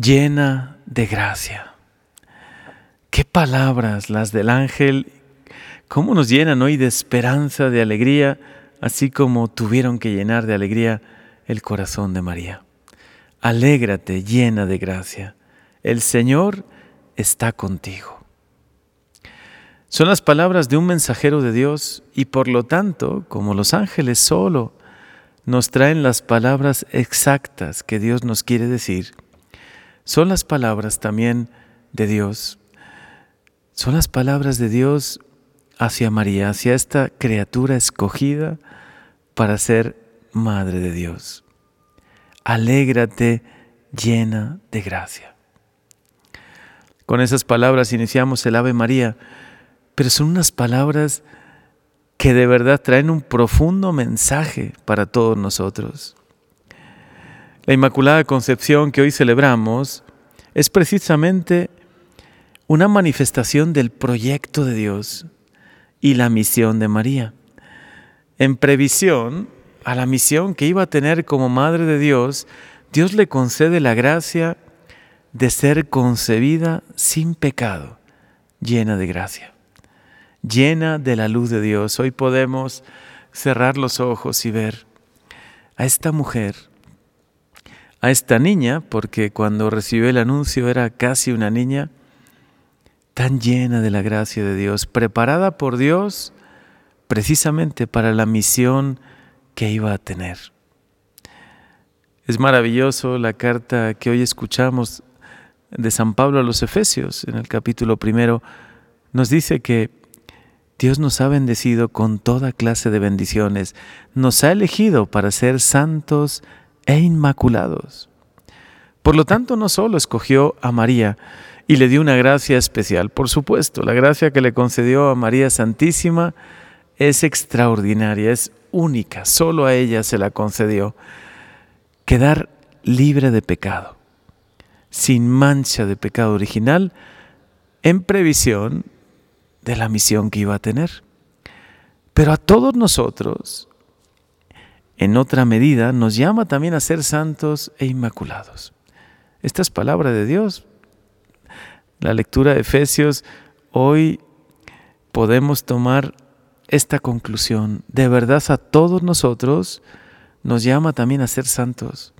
llena de gracia. Qué palabras las del ángel, cómo nos llenan hoy de esperanza, de alegría, así como tuvieron que llenar de alegría el corazón de María. Alégrate llena de gracia, el Señor está contigo. Son las palabras de un mensajero de Dios y por lo tanto, como los ángeles solo nos traen las palabras exactas que Dios nos quiere decir, son las palabras también de Dios. Son las palabras de Dios hacia María, hacia esta criatura escogida para ser madre de Dios. Alégrate llena de gracia. Con esas palabras iniciamos el Ave María, pero son unas palabras que de verdad traen un profundo mensaje para todos nosotros. La Inmaculada Concepción que hoy celebramos es precisamente una manifestación del proyecto de Dios y la misión de María. En previsión a la misión que iba a tener como Madre de Dios, Dios le concede la gracia de ser concebida sin pecado, llena de gracia llena de la luz de Dios. Hoy podemos cerrar los ojos y ver a esta mujer, a esta niña, porque cuando recibió el anuncio era casi una niña, tan llena de la gracia de Dios, preparada por Dios precisamente para la misión que iba a tener. Es maravilloso la carta que hoy escuchamos de San Pablo a los Efesios, en el capítulo primero, nos dice que Dios nos ha bendecido con toda clase de bendiciones, nos ha elegido para ser santos e inmaculados. Por lo tanto, no solo escogió a María y le dio una gracia especial, por supuesto, la gracia que le concedió a María Santísima es extraordinaria, es única, solo a ella se la concedió. Quedar libre de pecado, sin mancha de pecado original, en previsión de la misión que iba a tener. Pero a todos nosotros, en otra medida, nos llama también a ser santos e inmaculados. Esta es palabra de Dios. La lectura de Efesios, hoy podemos tomar esta conclusión. De verdad a todos nosotros nos llama también a ser santos.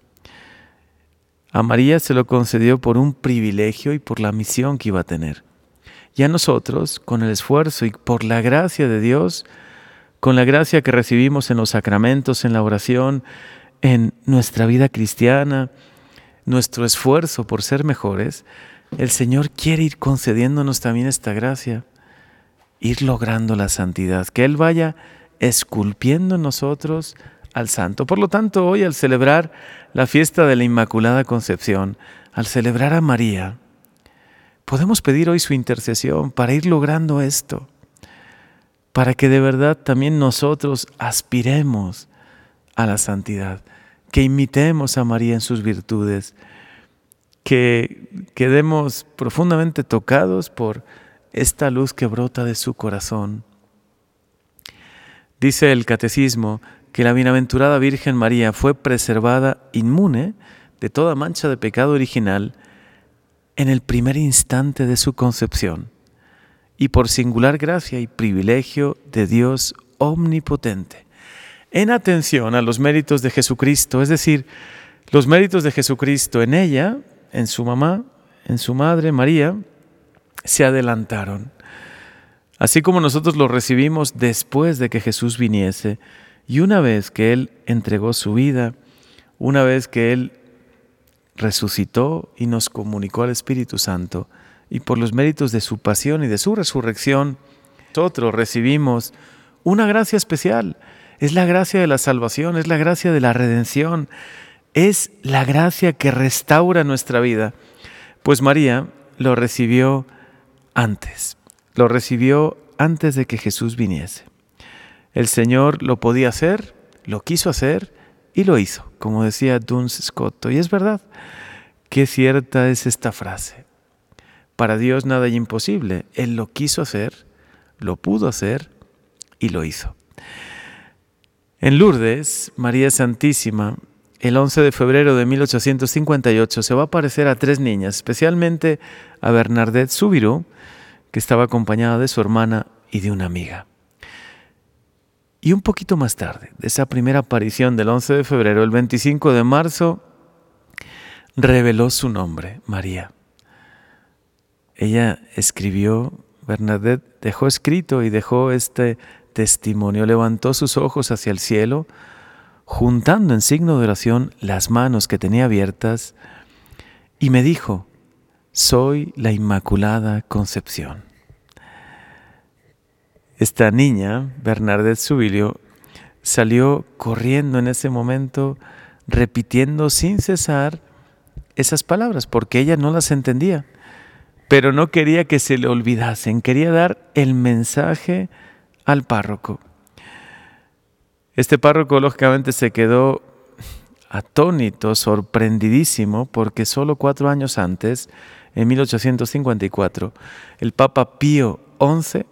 A María se lo concedió por un privilegio y por la misión que iba a tener. Y a nosotros, con el esfuerzo y por la gracia de Dios, con la gracia que recibimos en los sacramentos, en la oración, en nuestra vida cristiana, nuestro esfuerzo por ser mejores, el Señor quiere ir concediéndonos también esta gracia, ir logrando la santidad, que Él vaya esculpiendo en nosotros al santo. Por lo tanto, hoy al celebrar la fiesta de la Inmaculada Concepción, al celebrar a María, podemos pedir hoy su intercesión para ir logrando esto, para que de verdad también nosotros aspiremos a la santidad, que imitemos a María en sus virtudes, que quedemos profundamente tocados por esta luz que brota de su corazón. Dice el catecismo que la bienaventurada Virgen María fue preservada inmune de toda mancha de pecado original, en el primer instante de su concepción y por singular gracia y privilegio de Dios omnipotente. En atención a los méritos de Jesucristo, es decir, los méritos de Jesucristo en ella, en su mamá, en su madre María, se adelantaron. Así como nosotros los recibimos después de que Jesús viniese y una vez que Él entregó su vida, una vez que Él resucitó y nos comunicó al Espíritu Santo, y por los méritos de su pasión y de su resurrección, nosotros recibimos una gracia especial. Es la gracia de la salvación, es la gracia de la redención, es la gracia que restaura nuestra vida. Pues María lo recibió antes, lo recibió antes de que Jesús viniese. El Señor lo podía hacer, lo quiso hacer y lo hizo, como decía Duns Scott. Y es verdad, qué cierta es esta frase. Para Dios nada es imposible. Él lo quiso hacer, lo pudo hacer y lo hizo. En Lourdes, María Santísima el 11 de febrero de 1858 se va a aparecer a tres niñas, especialmente a Bernadette Subiru, que estaba acompañada de su hermana y de una amiga. Y un poquito más tarde, de esa primera aparición del 11 de febrero, el 25 de marzo, reveló su nombre, María. Ella escribió, Bernadette dejó escrito y dejó este testimonio, levantó sus ojos hacia el cielo, juntando en signo de oración las manos que tenía abiertas, y me dijo, soy la Inmaculada Concepción. Esta niña, Bernadette Subilio, salió corriendo en ese momento, repitiendo sin cesar esas palabras, porque ella no las entendía, pero no quería que se le olvidasen, quería dar el mensaje al párroco. Este párroco lógicamente se quedó atónito, sorprendidísimo, porque solo cuatro años antes, en 1854, el Papa Pío XI,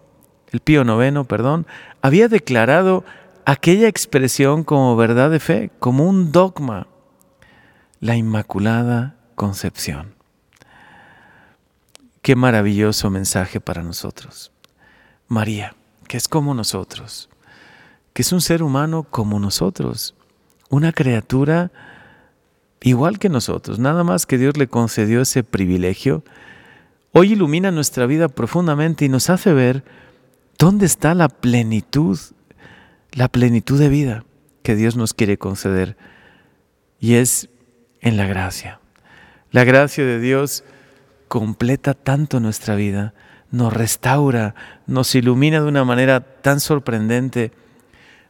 el Pío IX, perdón, había declarado aquella expresión como verdad de fe, como un dogma, la Inmaculada Concepción. Qué maravilloso mensaje para nosotros. María, que es como nosotros que es un ser humano como nosotros, una criatura igual que nosotros, nada más que Dios le concedió ese privilegio, hoy ilumina nuestra vida profundamente y nos hace ver dónde está la plenitud, la plenitud de vida que Dios nos quiere conceder. Y es en la gracia. La gracia de Dios completa tanto nuestra vida, nos restaura, nos ilumina de una manera tan sorprendente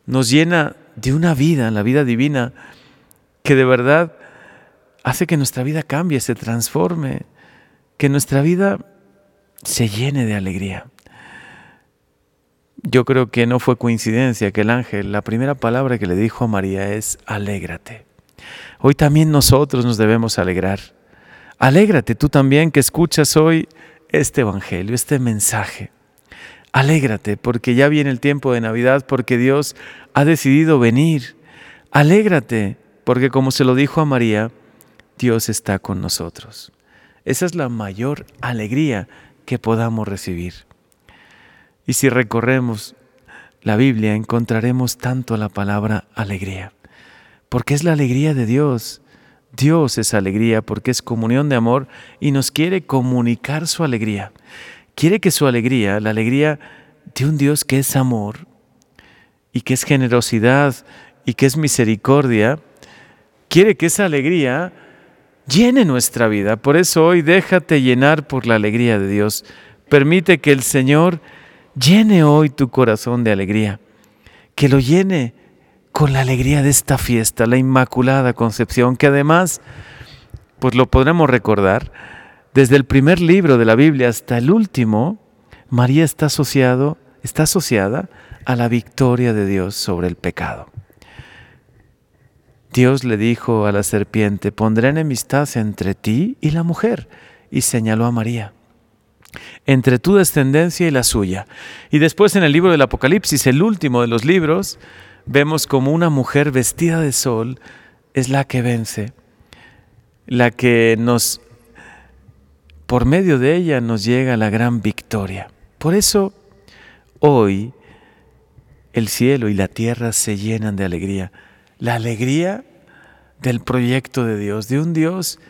nos llena de una vida, la vida divina, que de verdad hace que nuestra vida cambie, se transforme, que nuestra vida se llene de alegría. Yo creo que no fue coincidencia que el ángel, la primera palabra que le dijo a María es, alégrate. Hoy también nosotros nos debemos alegrar. Alégrate tú también que escuchas hoy este Evangelio, este mensaje. Alégrate porque ya viene el tiempo de Navidad, porque Dios ha decidido venir. Alégrate porque como se lo dijo a María, Dios está con nosotros. Esa es la mayor alegría que podamos recibir. Y si recorremos la Biblia encontraremos tanto la palabra alegría, porque es la alegría de Dios. Dios es alegría porque es comunión de amor y nos quiere comunicar su alegría quiere que su alegría, la alegría de un Dios que es amor y que es generosidad y que es misericordia, quiere que esa alegría llene nuestra vida. Por eso hoy déjate llenar por la alegría de Dios. Permite que el Señor llene hoy tu corazón de alegría, que lo llene con la alegría de esta fiesta, la Inmaculada Concepción, que además, pues lo podremos recordar, desde el primer libro de la Biblia hasta el último, María está, asociado, está asociada a la victoria de Dios sobre el pecado. Dios le dijo a la serpiente, pondré enemistad entre ti y la mujer, y señaló a María, entre tu descendencia y la suya. Y después en el libro del Apocalipsis, el último de los libros, vemos como una mujer vestida de sol es la que vence, la que nos por medio de ella nos llega la gran victoria. Por eso hoy el cielo y la tierra se llenan de alegría. La alegría del proyecto de Dios, de un Dios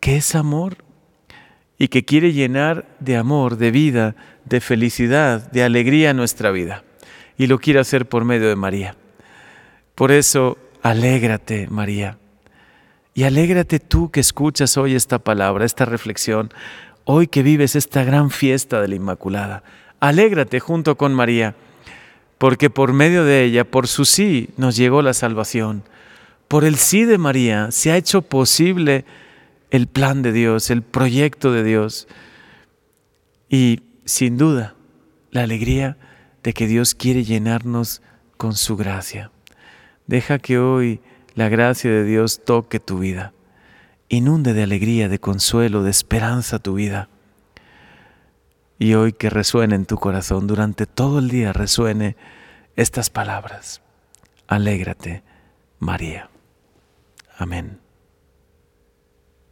que es amor y que quiere llenar de amor, de vida, de felicidad, de alegría nuestra vida. Y lo quiere hacer por medio de María. Por eso, alégrate, María. Y alégrate tú que escuchas hoy esta palabra, esta reflexión, hoy que vives esta gran fiesta de la Inmaculada. Alégrate junto con María, porque por medio de ella, por su sí, nos llegó la salvación. Por el sí de María se ha hecho posible el plan de Dios, el proyecto de Dios. Y sin duda, la alegría de que Dios quiere llenarnos con su gracia. Deja que hoy la gracia de Dios toque tu vida. Inunde de alegría, de consuelo, de esperanza tu vida. Y hoy que resuene en tu corazón, durante todo el día resuene estas palabras. Alégrate, María. Amén.